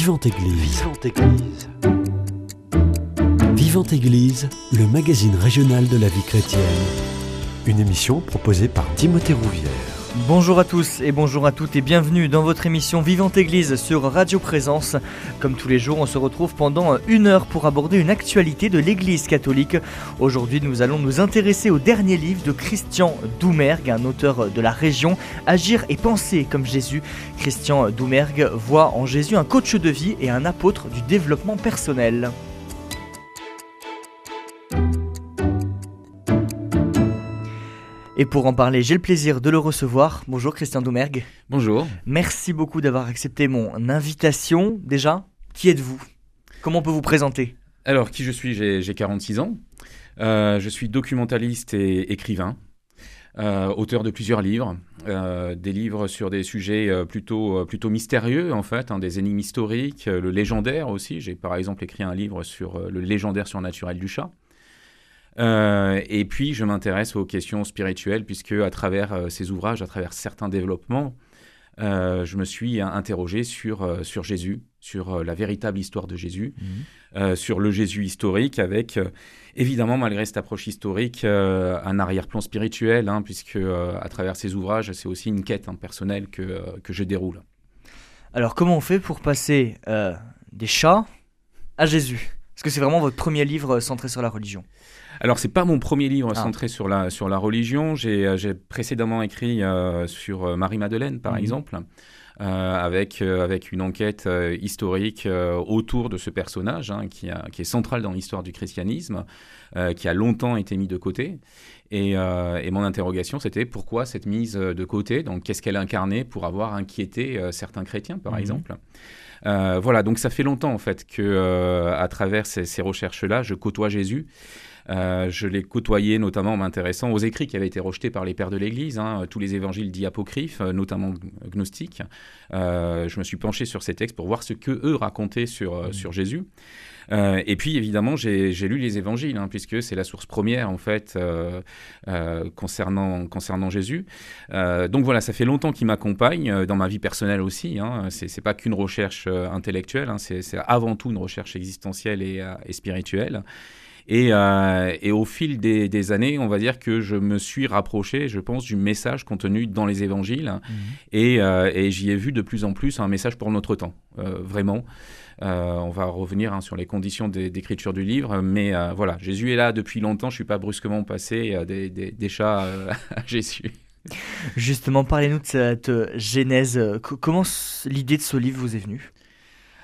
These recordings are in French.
Vivante Église. Vivante Église. Vivante Église, le magazine régional de la vie chrétienne. Une émission proposée par Timothée Rouvière. Bonjour à tous et bonjour à toutes et bienvenue dans votre émission Vivante Église sur Radio Présence. Comme tous les jours, on se retrouve pendant une heure pour aborder une actualité de l'Église catholique. Aujourd'hui, nous allons nous intéresser au dernier livre de Christian Doumergue, un auteur de la région, Agir et penser comme Jésus. Christian Doumergue voit en Jésus un coach de vie et un apôtre du développement personnel. Et pour en parler, j'ai le plaisir de le recevoir. Bonjour Christian Doumergue. Bonjour. Merci beaucoup d'avoir accepté mon invitation. Déjà, qui êtes-vous? Comment on peut vous présenter? Alors, qui je suis? J'ai 46 ans. Euh, je suis documentaliste et écrivain. Euh, auteur de plusieurs livres, euh, des livres sur des sujets plutôt, plutôt mystérieux en fait, hein, des énigmes historiques, le légendaire aussi. J'ai par exemple écrit un livre sur le légendaire surnaturel du chat. Euh, et puis, je m'intéresse aux questions spirituelles, puisque à travers euh, ces ouvrages, à travers certains développements, euh, je me suis interrogé sur, sur Jésus, sur la véritable histoire de Jésus, mhm. sur le Jésus historique, avec évidemment, malgré cette approche historique, un arrière-plan spirituel, hein, puisque à travers ces ouvrages, c'est aussi une quête hein, personnelle que, que je déroule. Alors, comment on fait pour passer des chats à Jésus? Est-ce que c'est vraiment votre premier livre centré sur la religion alors, c'est pas mon premier livre ah. centré sur la, sur la religion. J'ai euh, précédemment écrit euh, sur euh, Marie-Madeleine, par mhm. exemple. avec, avec une enquête historique autour de ce personnage hein, qui, qui, est central dans l'histoire du christianisme, qui a longtemps été mis de côté. Et, et mon interrogation, c'était pourquoi cette mise de côté? Donc, qu'est-ce qu'elle incarnait pour avoir inquiété certains chrétiens, par mhm. exemple? Voilà, donc ça fait longtemps en fait que, à travers ces, ces recherches-là, je côtoie Jésus euh, je l'ai côtoyé notamment en m'intéressant aux écrits qui avaient été rejetés par les pères de l'Église, hein, tous les évangiles dits apocryphes, euh, notamment gnostiques. Euh, je me suis penché sur ces textes pour voir ce que eux racontaient sur, mmh. sur Jésus. Et puis évidemment, j'ai lu les évangiles, hein, puisque c'est la source première en fait concernant, concernant Jésus. donc voilà, ça fait longtemps qu'il m'accompagne dans ma vie personnelle aussi. Hein. C'est pas qu'une recherche intellectuelle, hein, c'est avant tout une recherche existentielle et, et spirituelle. Euh, et, au fil des, années, on va dire que je me suis rapproché, je pense, du message contenu dans les évangiles. Euh, et, j'y ai vu de plus en plus un message pour notre temps, euh, vraiment. On va revenir hein, sur les conditions d'écriture du livre, mais voilà, Jésus est là depuis longtemps. Je ne suis pas brusquement passé des, des, chats à Jésus. Justement, parlez-nous de cette genèse. Comment l'idée de ce livre vous est venue?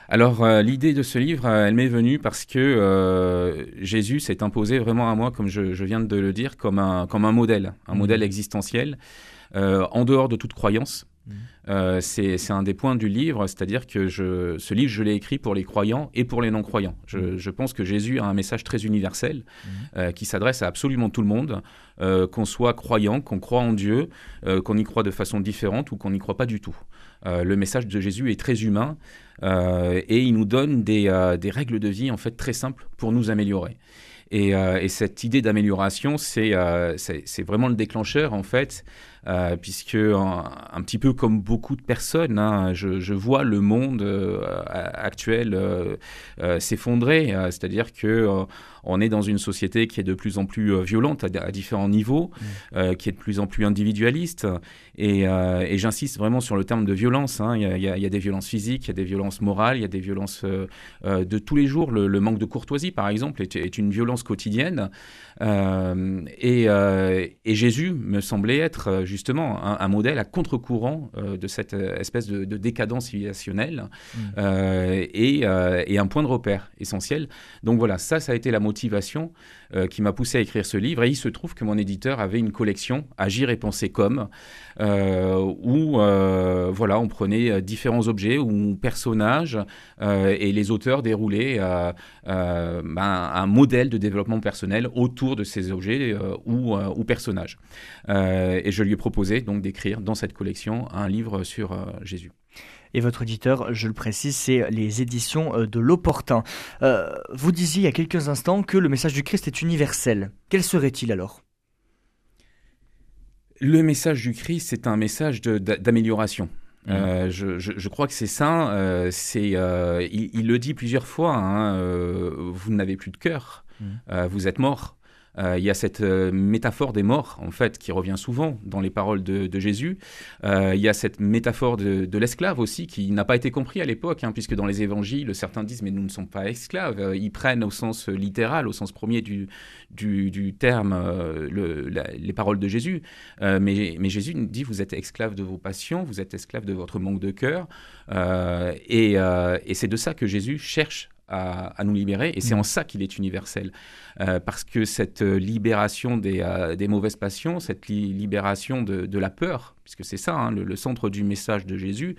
Alors euh, l'idée de ce livre, euh, elle m'est venue parce que euh, Jésus s'est imposé vraiment à moi, comme je, viens de le dire, comme un, comme un modèle, un mmh. modèle existentiel, en dehors de toute croyance. Mmh. c'est un des points du livre, c'est-à-dire que je, ce livre, je l'ai écrit pour les croyants et pour les non-croyants. Je, mmh. je, pense que Jésus a un message très universel qui s'adresse à absolument tout le monde, qu'on soit croyant, qu'on croit en Dieu, qu'on y croit de façon différente ou qu'on n'y croit pas du tout. le message de Jésus est très humain. Euh, et il nous donne des, euh, des, règles de vie en fait très simples pour nous améliorer. Et, euh, et cette idée d'amélioration, c'est c'est vraiment le déclencheur en fait euh, puisque un, petit peu comme beaucoup de personnes, hein, je, vois le monde euh, actuel euh, s'effondrer. C'est-à-dire que on est dans une société qui est de plus en plus violente à, différents niveaux, mmh. qui est de plus en plus individualiste. Et, j'insiste vraiment sur le terme de violence. Hein. Il, y a, des violences physiques, il y a des violences morales, il y a des violences de tous les jours. Le, manque de courtoisie, par exemple, est, une violence quotidienne. Et, et, Jésus me semblait être justement un, modèle à contre-courant euh, de cette euh, espèce de, décadence civilisationnelle mmh. euh, et, un point de repère essentiel. Donc voilà, ça, ça a été la motivation qui m'a poussé à écrire ce livre. Et il se trouve que mon éditeur avait une collection, Agir et penser comme, où voilà, on prenait différents objets ou personnages et les auteurs déroulaient ben, un modèle de développement personnel autour de ces objets ou, ou personnages. et je lui ai proposé donc d'écrire dans cette collection un livre sur euh, Jésus. Et votre éditeur, je le précise, c'est les éditions euh, de l'Opportun. Euh, vous disiez il y a quelques instants que le message du Christ est universel. Quel serait-il alors? Le message du Christ, c'est un message d'amélioration. Mmh. Je, crois que c'est ça. c'est, il, le dit plusieurs fois. Hein, vous n'avez plus de cœur. Mmh. vous êtes mort. Euh, il y a cette euh, métaphore des morts, en fait, qui revient souvent dans les paroles de, Jésus. Euh, il y a cette métaphore de, l'esclave aussi, qui n'a pas été compris à l'époque, hein, puisque dans les évangiles, certains disent, mais nous ne sommes pas esclaves. Ils prennent au sens littéral, au sens premier du, terme, les paroles de Jésus. mais, Jésus nous dit, vous êtes esclave de vos passions, vous êtes esclave de votre manque de cœur. et, et c'est de ça que Jésus cherche à, nous libérer. Et c'est mm. en ça qu'il est universel. Euh, parce que cette libération des, euh, des mauvaises passions, cette libération de, la peur, puisque c'est ça, hein, le, centre du message de Jésus,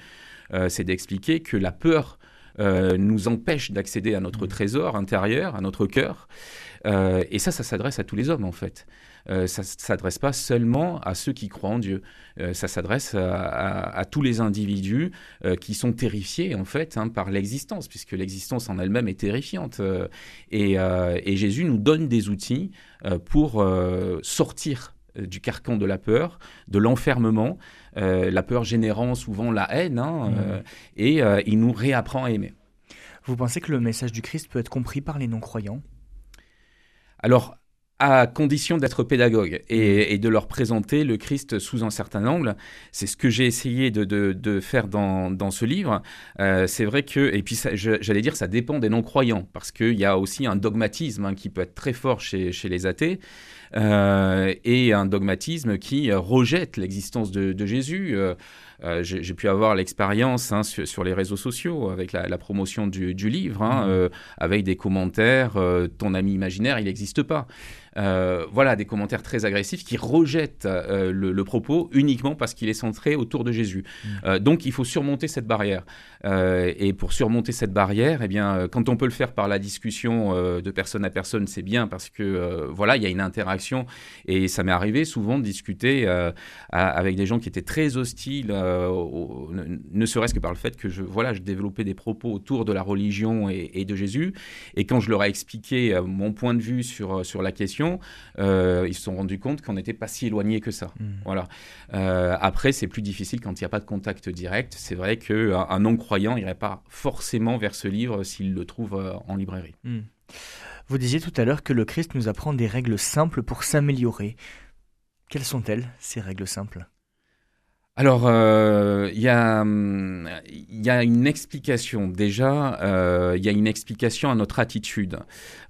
euh, c'est d'expliquer que la peur nous empêche d'accéder à notre mm. trésor intérieur, à notre cœur. et ça, ça s'adresse à tous les hommes, en fait. Euh, ça ne s'adresse pas seulement à ceux qui croient en Dieu. Euh, ça s'adresse à, tous les individus euh, qui sont terrifiés en fait hein, par l'existence, puisque l'existence en elle-même est terrifiante. Et, Jésus nous donne des outils pour sortir du carcan de la peur, de l'enfermement, la peur générant souvent la haine, hein, mmh. et il nous réapprend à aimer. Vous pensez que le message du Christ peut être compris par les non-croyants? Alors, à condition d'être pédagogue et, de leur présenter le Christ sous un certain angle. C'est ce que j'ai essayé de, faire dans, ce livre. Euh, c'est vrai que, et puis j'allais dire, ça dépend des non-croyants, parce qu'il y a aussi un dogmatisme hein, qui peut être très fort chez, les athées. Euh, et un dogmatisme qui rejette l'existence de, Jésus. Euh, j'ai pu avoir l'expérience hein, sur, les réseaux sociaux avec la, promotion du, livre, hein, mmh. avec des commentaires, ton ami imaginaire, il n'existe pas. Euh, voilà, des commentaires très agressifs qui rejettent euh, le, propos uniquement parce qu'il est centré autour de Jésus. Mm. Euh, donc il faut surmonter cette barrière. et pour surmonter cette barrière, eh bien, quand on peut le faire par la discussion de personne à personne, c'est bien parce que voilà, il y a une interaction. Et ça m'est arrivé souvent de discuter avec des gens qui étaient très hostiles, ne, serait-ce que par le fait que je, voilà, je développais des propos autour de la religion et, et de Jésus. Et quand je leur ai expliqué mon point de vue sur, sur la question, euh, ils se sont rendus compte qu'on n'était pas si éloigné que ça. Hmm. Voilà. Euh, après, c'est plus difficile quand il n'y a pas de contact direct. C'est vrai qu'un un non-croyant n'irait pas forcément vers ce livre s'il le trouve euh, en librairie. Hmm. Vous disiez tout à l'heure que le Christ nous apprend des règles simples pour s'améliorer. Quelles sont-elles, ces règles simples? Alors, euh, il y, a une explication. Déjà, euh, il y a une explication à notre attitude.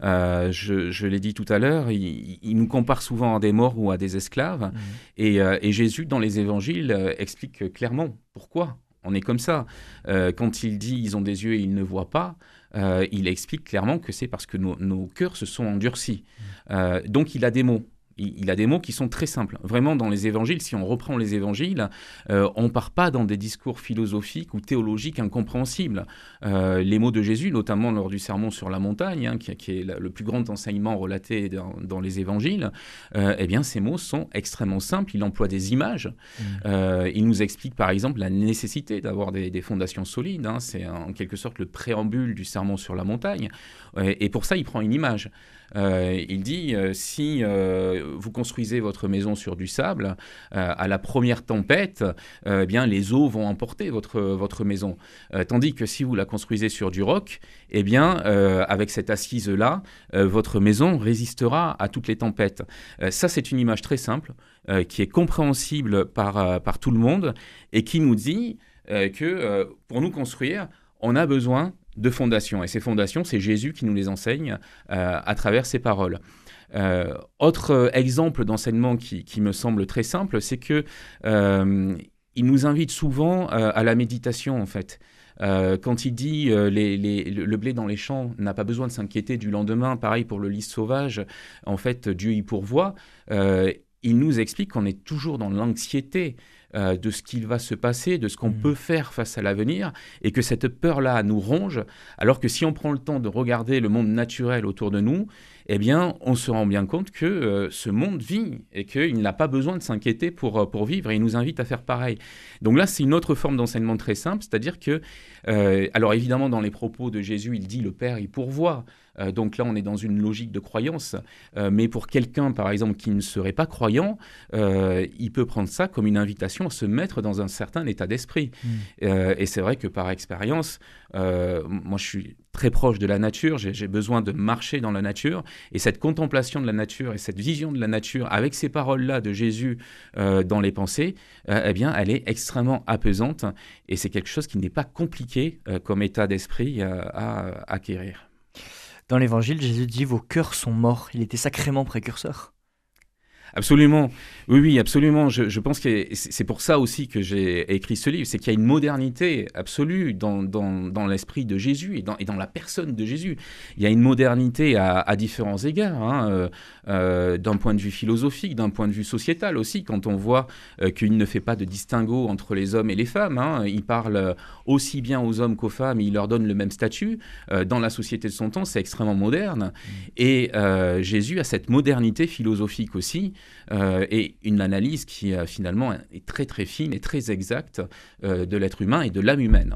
Euh, je, l'ai dit tout à l'heure, il, nous compare souvent à des morts ou à des esclaves. Mmh. Et, Jésus, dans les évangiles, explique clairement pourquoi on est comme ça. quand il dit ils ont des yeux et ils ne voient pas, il explique clairement que c'est parce que nos, cœurs se sont endurcis. Mmh. donc, il a des mots il, a des mots qui sont très simples. Vraiment, dans les évangiles, si on reprend les évangiles, euh, on ne part pas dans des discours philosophiques ou théologiques incompréhensibles. Euh, les mots de Jésus, notamment lors du sermon sur la montagne, hein, qui, est le plus grand enseignement relaté dans, les évangiles, euh, eh bien, ces mots sont extrêmement simples. Il emploie des images. Mmh. il nous explique, par exemple, la nécessité d'avoir des, fondations solides. Hein. C'est en quelque sorte le préambule du sermon sur la montagne. et pour ça, il prend une image. Euh, il dit euh, si euh, vous construisez votre maison sur du sable, à la première tempête, eh bien les eaux vont emporter votre, votre maison. tandis que si vous la construisez sur du roc, eh bien avec cette assise là, votre maison résistera à toutes les tempêtes. ça c'est une image très simple qui est compréhensible par, par tout le monde et qui nous dit que pour nous construire, on a besoin de fondations. Et ces fondations, c'est Jésus qui nous les enseigne euh, à travers ses paroles. Euh, autre euh, exemple d'enseignement qui, me semble très simple, c'est que il nous invite souvent à la méditation en fait. quand il dit le blé dans les champs n'a pas besoin de s'inquiéter du lendemain, pareil pour le lys sauvage, en fait Dieu y pourvoit, il nous explique qu'on est toujours dans l'anxiété euh, de ce qu'il va se passer, de ce qu'on mm. peut faire face à l'avenir, et que cette peur-là nous ronge, alors que si on prend le temps de regarder le monde naturel autour de nous, eh bien, on se rend bien compte que euh, ce monde vit et qu'il n'a pas besoin de s'inquiéter pour, euh, pour vivre et il nous invite à faire pareil. Donc là, c'est une autre forme d'enseignement très simple, c'est-à-dire que, alors évidemment, dans les propos de Jésus, il dit le Père, il pourvoit. Euh, donc là, on est dans une logique de croyance. Euh, mais pour quelqu'un, par exemple, qui ne serait pas croyant, euh, il peut prendre ça comme une invitation à se mettre dans un certain état d'esprit. Mm. et c'est vrai que par expérience, moi, je suis très proche de la nature, j'ai besoin de marcher dans la nature. Et cette contemplation de la nature et cette vision de la nature, avec ces paroles-là de Jésus dans les pensées, eh bien, elle est extrêmement apaisante. Et c'est quelque chose qui n'est pas compliqué comme état d'esprit à acquérir. Dans l'évangile, Jésus dit Vos cœurs sont morts. Il était sacrément précurseur. Absolument. Oui, oui, absolument. Je, pense que c'est pour ça aussi que j'ai écrit ce livre. C'est qu'il y a une modernité absolue dans, dans, l'esprit de Jésus et dans, et dans, la personne de Jésus. Il y a une modernité à, différents égards, hein, euh, euh, d'un point de vue philosophique, d'un point de vue sociétal aussi, quand on voit euh, qu'il ne fait pas de distinguo entre les hommes et les femmes. Hein. Il parle aussi bien aux hommes qu'aux femmes, il leur donne le même statut. dans la société de son temps, c'est extrêmement moderne. Mmh. Et Jésus a cette modernité philosophique aussi. Euh, et une analyse qui euh, finalement est très très fine et très exacte euh, de l'être humain et de l'âme humaine.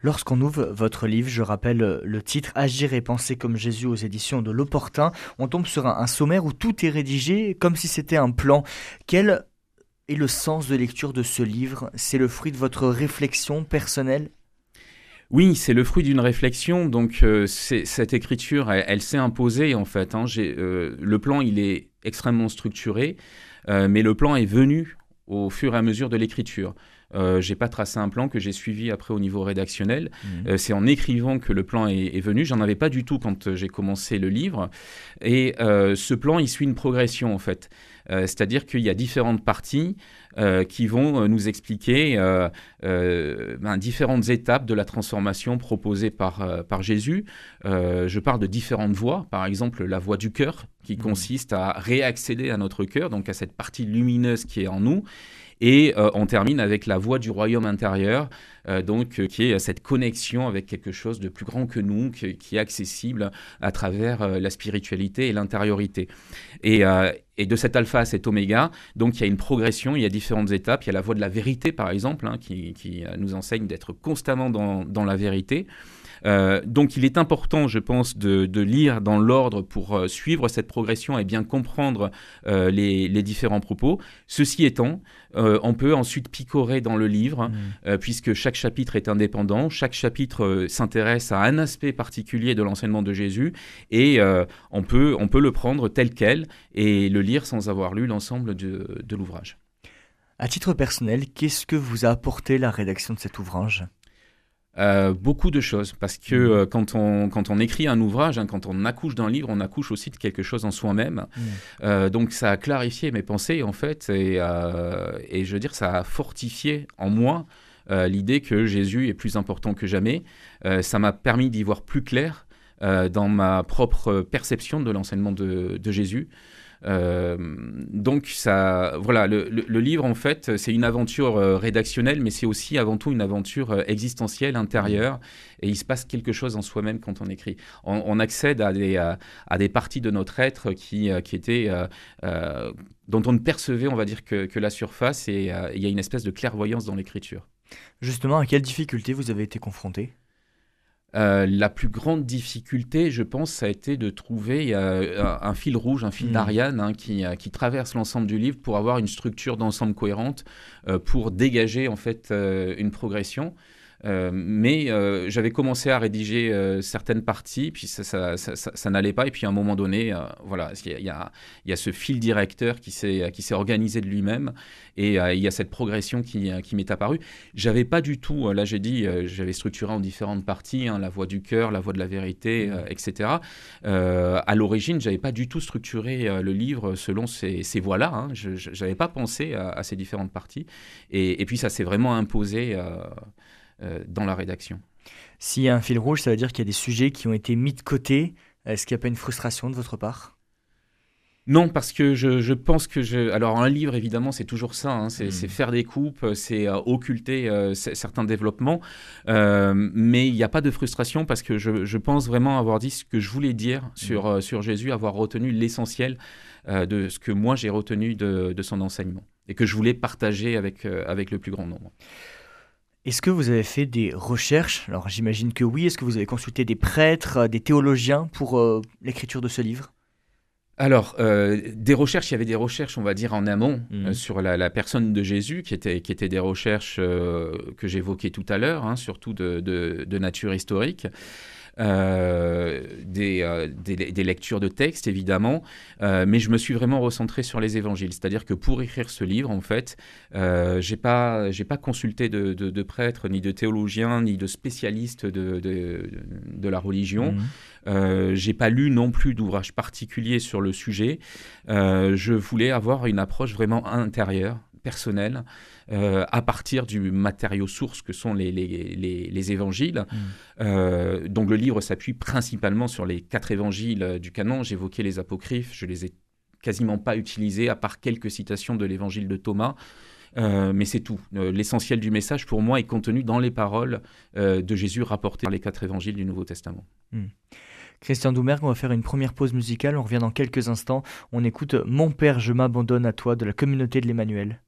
Lorsqu'on ouvre votre livre, je rappelle le titre Agir et penser comme Jésus aux éditions de l'Opportun, on tombe sur un, sommaire où tout est rédigé comme si c'était un plan. Quel est le sens de lecture de ce livre? C'est le fruit de votre réflexion personnelle? Oui, c'est le fruit d'une réflexion. Donc, cette écriture, elle, s'est imposée en fait. Hein. le plan, il est extrêmement structuré, euh, mais le plan est venu au fur et à mesure de l'écriture. Euh, j'ai pas tracé un plan que j'ai suivi après au niveau rédactionnel. Mmh. Euh, c'est en écrivant que le plan est, est venu. J'en avais pas du tout quand j'ai commencé le livre. Et ce plan, il suit une progression en fait. C'est-à-dire qu'il y a différentes parties. Euh, qui vont euh, nous expliquer euh, ben, différentes étapes de la transformation proposée par, par Jésus. je parle de différentes voies, par exemple la voie du cœur, qui mmh. consiste à réaccéder à notre cœur, donc à cette partie lumineuse qui est en nous. Et on termine avec la voie du royaume intérieur, donc qui est cette connexion avec quelque chose de plus grand que nous, qui, est accessible à travers la spiritualité et l'intériorité. Et, de cet alpha à cet oméga, donc il y a une progression, il y a différentes étapes. Il y a la voie de la vérité, par exemple, hein, qui, euh, nous enseigne d'être constamment dans, la vérité. Euh, donc il est important, je pense, de, lire dans l'ordre pour euh, suivre cette progression et bien comprendre les, différents propos. Ceci étant, on peut ensuite picorer dans le livre, mmh. puisque chaque chapitre est indépendant, chaque chapitre s'intéresse à un aspect particulier de l'enseignement de Jésus, et on, peut, on peut le prendre tel quel et le lire sans avoir lu l'ensemble de l'ouvrage. À titre personnel, qu'est-ce que vous a apporté la rédaction de cet ouvrage? Euh, beaucoup de choses, parce que mmh. euh, quand, on, quand on écrit un ouvrage, hein, quand on accouche d'un livre, on accouche aussi de quelque chose en soi-même. Mmh. Euh, donc ça a clarifié mes pensées, en fait, et, et je veux dire, ça a fortifié en moi l'idée que Jésus est plus important que jamais. ça m'a permis d'y voir plus clair dans ma propre perception de l'enseignement de, de Jésus. Euh, donc ça, voilà, le, livre en fait, c'est une aventure euh, rédactionnelle, mais c'est aussi avant tout une aventure euh, existentielle, intérieure, et il se passe quelque chose en soi-même quand on écrit. On, accède à des, à, des parties de notre être qui, qui étaient dont on ne percevait, on va dire, que, que la surface, et il y a une espèce de clairvoyance dans l'écriture. Justement, à quelles difficultés vous avez été confronté? Euh, la plus grande difficulté, je pense, ça a été de trouver euh, un, fil rouge, un fil hmm. d'Ariane hein, qui, euh, qui, traverse l'ensemble du livre pour avoir une structure d'ensemble cohérente, pour dégager en fait une progression. Euh, mais euh, j'avais commencé à rédiger euh, certaines parties, puis ça, ça, n'allait pas. Et puis à un moment donné, voilà, il y, a, il y, a, ce fil directeur qui s'est organisé de lui-même, et il y a cette progression qui, qui m'est apparue. J'avais pas du tout, là j'ai dit, j'avais structuré en différentes parties, hein, la voix du cœur, la voix de la vérité, mmh. etc. à l'origine, j'avais pas du tout structuré le livre selon ces, ces voies-là. Hein. Je n'avais pas pensé à, ces différentes parties. Et, et puis ça s'est vraiment imposé. Euh, dans la rédaction. S'il y a un fil rouge, ça veut dire qu'il y a des sujets qui ont été mis de côté. Est-ce qu'il n'y a pas une frustration de votre part? Non, parce que je, pense que je. Alors, un livre, évidemment, c'est toujours ça. Hein. c'est hmm. faire des coupes, c'est occulter certains développements. mais il n'y a pas de frustration parce que je, pense vraiment avoir dit ce que je voulais dire sur, hmm. sur Jésus, avoir retenu l'essentiel de ce que moi j'ai retenu de, de, son enseignement et que je voulais partager avec, avec le plus grand nombre. Est-ce que vous avez fait des recherches? Alors j'imagine que oui. Est-ce que vous avez consulté des prêtres, euh, des théologiens pour euh, l'écriture de ce livre? Alors, euh, des recherches, il y avait des recherches, on va dire, en amont mmh. sur la, personne de Jésus, qui étaient qui était des recherches que j'évoquais tout à l'heure, hein, surtout de, de, nature historique. Euh, euh, des, des, lectures de textes, évidemment, euh, mais je me suis vraiment recentré sur les évangiles. C'est-à-dire que pour écrire ce livre, en fait, j'ai pas, j'ai pas consulté de, de, prêtres, ni de théologiens, ni de spécialistes de, de, la religion. Mmh. j'ai pas lu non plus d'ouvrages particuliers sur le sujet. je voulais avoir une approche vraiment intérieure, personnelle, euh, à partir du matériau source que sont les, les, évangiles. Mm. Euh, donc le livre s'appuie principalement sur les quatre évangiles euh, du canon. J'évoquais les apocryphes, je les ai quasiment pas utilisés, à part quelques citations de l'évangile de Thomas. mais c'est tout. L'essentiel du message, pour moi, est contenu dans les paroles de Jésus rapportées par les quatre évangiles du Nouveau Testament. Mm. Christian Doumergue, on va faire une première pause musicale. On revient dans quelques instants. On écoute Mon Père, je m'abandonne à toi de la communauté de l'Emmanuel.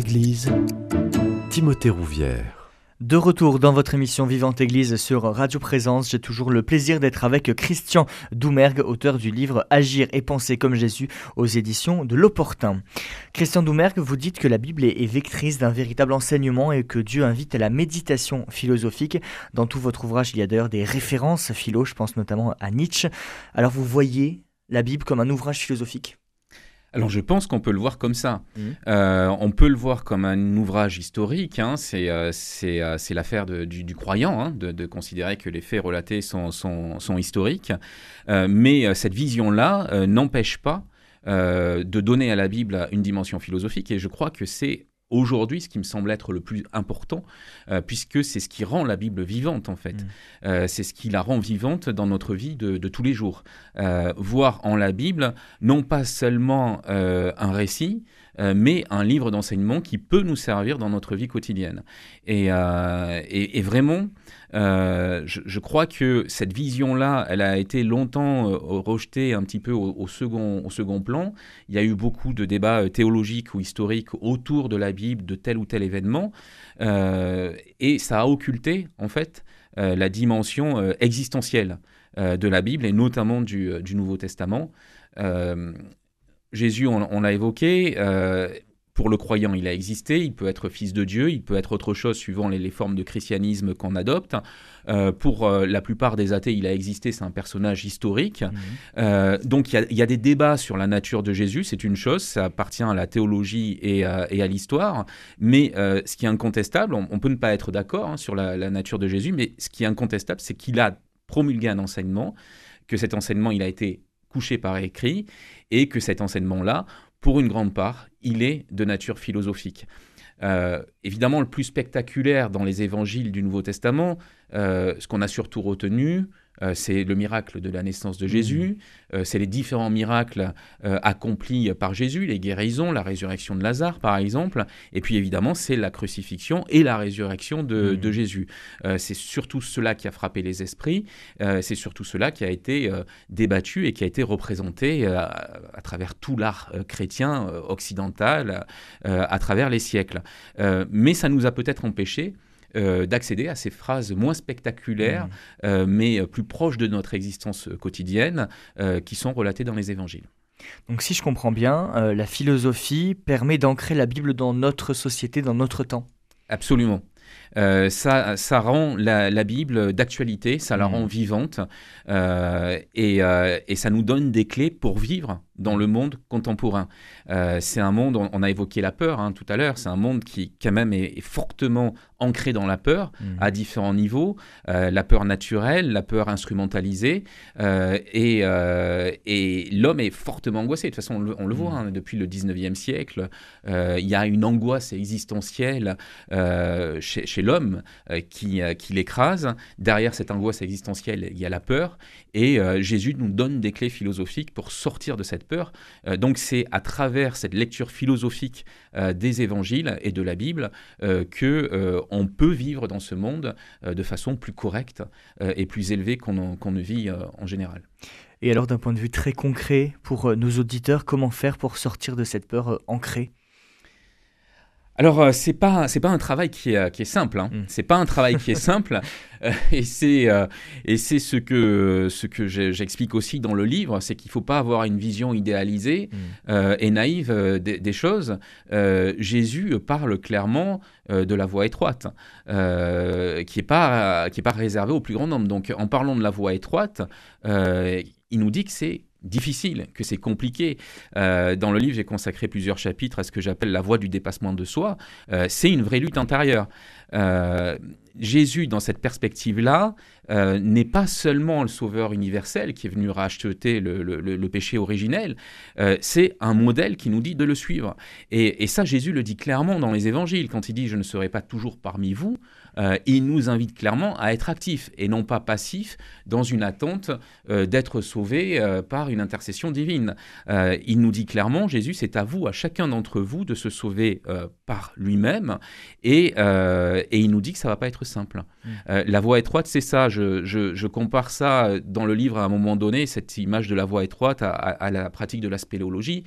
Église, Timothée Rouvière. De retour dans votre émission Vivante Église sur Radio Présence, j'ai toujours le plaisir d'être avec Christian Doumergue, auteur du livre Agir et penser comme Jésus aux éditions de l'Opportun. Christian Doumergue, vous dites que la Bible est vectrice d'un véritable enseignement et que Dieu invite à la méditation philosophique. Dans tout votre ouvrage, il y a d'ailleurs des références philo, je pense notamment à Nietzsche. Alors vous voyez la Bible comme un ouvrage philosophique? Alors je pense qu'on peut le voir comme ça. Mmh. Euh, on peut le voir comme un ouvrage historique. hein. C'est euh, euh, c'est l'affaire du, du croyant hein, de, de considérer que les faits relatés sont, sont, sont historiques. Mais cette vision-là n'empêche pas de donner à la Bible une dimension philosophique. Et je crois que c'est aujourd'hui ce qui me semble être le plus important, euh, puisque c'est ce qui rend la Bible vivante en fait. Mm. Euh, c'est ce qui la rend vivante dans notre vie de, de tous les jours. Euh, voir en la Bible non pas seulement un récit, euh, mais un livre d'enseignement qui peut nous servir dans notre vie quotidienne. Et, euh, vraiment, euh, je, crois que cette vision-là, elle a été longtemps rejetée un petit peu au, second, au second plan. Il y a eu beaucoup de débats théologiques ou historiques autour de la Bible, de tel ou tel événement, et ça a occulté, en fait, la dimension existentielle de la Bible, et notamment du Nouveau Testament. Jésus, on, on l'a évoqué, euh, pour le croyant, il a existé, il peut être fils de Dieu, il peut être autre chose suivant les, les formes de christianisme qu'on adopte. Euh, pour euh, la plupart des athées, il a existé, c'est un personnage historique. Mmh. Euh, donc il y, a- il y a des débats sur la nature de Jésus, c'est une chose, ça appartient à la théologie et à, et à l'histoire, mais ce qui est incontestable, on, on peut ne pas être d'accord hein, sur la, la nature de Jésus, mais ce qui est incontestable, c'est qu'il a promulgué un enseignement, que cet enseignement, il a été couché par écrit, et que cet enseignement-là, pour une grande part, il est de nature philosophique. Euh, évidemment, le plus spectaculaire dans les évangiles du Nouveau Testament, euh, ce qu'on a surtout retenu, euh, c'est le miracle de la naissance de Jésus, euh, c'est les différents miracles euh, accomplis par Jésus, les guérisons, la résurrection de Lazare par exemple, et puis évidemment c'est la crucifixion et la résurrection de, Mhm. de Jésus. C'est surtout cela qui a frappé les esprits, c'est surtout cela qui a été débattu et qui a été représenté à, travers tout l'art chrétien occidental à travers les siècles. Mais ça nous a peut-être empêché euh, d'accéder à ces phrases moins spectaculaires, Mmh. euh, mais euh, plus proches de notre existence quotidienne, euh, qui sont relatées dans les évangiles. Donc si je comprends bien, la philosophie permet d'ancrer la Bible dans notre société, dans notre temps? Absolument. Euh, ça, ça rend la, la Bible d'actualité, ça la Mhm. rend vivante euh, et, euh, et ça nous donne des clés pour vivre dans le monde contemporain. C'est un monde, on, on a évoqué la peur hein, tout à l'heure, c'est un monde qui quand même est, est fortement ancré dans la peur Mmh. à différents niveaux, la peur naturelle, la peur instrumentalisée, et, et l'homme est fortement angoissé. De toute façon, on le, on le voit Mhm. hein, depuis le 19e siècle, il y a une angoisse existentielle euh, chez, l'homme euh, qui, euh, qui l'écrase. Derrière cette angoisse existentielle, il y a la peur, et euh, Jésus nous donne des clés philosophiques pour sortir de cette peur. Donc c'est à travers cette lecture philosophique des évangiles et de la Bible que on peut vivre dans ce monde de façon plus correcte et plus élevée qu'on ne vit en général. Et alors d'un point de vue très concret pour nos auditeurs, comment faire pour sortir de cette peur ancrée? Alors euh, c'est pas c'est pas un travail qui est, euh, qui est simple. Hein. Mm. C'est pas un travail qui est simple euh, et c'est euh, et c'est ce que ce que j'explique aussi dans le livre, c'est qu'il faut pas avoir une vision idéalisée euh, et naïve des, des choses. Jésus parle clairement de la voie étroite, qui est pas qui est pas réservée au plus grand nombre. Donc en parlant de la voie étroite, il nous dit que c'est difficile, que c'est compliqué. Euh, dans le livre, j'ai consacré plusieurs chapitres à ce que j'appelle la voie du dépassement de soi. Euh, c'est une vraie lutte intérieure. Euh, Jésus, dans cette perspective-là, n'est pas seulement le sauveur universel qui est venu racheter le, le- le- péché originel, c'est un modèle qui nous dit de le suivre. Et, et ça, Jésus le dit clairement dans les évangiles, quand il dit Je ne serai pas toujours parmi vous, euh, il nous invite clairement à être actifs et non pas passifs dans une attente euh, d'être sauvés euh, par une intercession divine. Il nous dit clairement Jésus, c'est à vous, à chacun d'entre vous, de se sauver par lui-même. Et, et il nous dit que ça va pas être simple. Mm. La voie étroite, c'est ça. Je, je- je compare ça dans le livre à un moment donné, cette image de la voie étroite à, à- à la pratique de la spéléologie.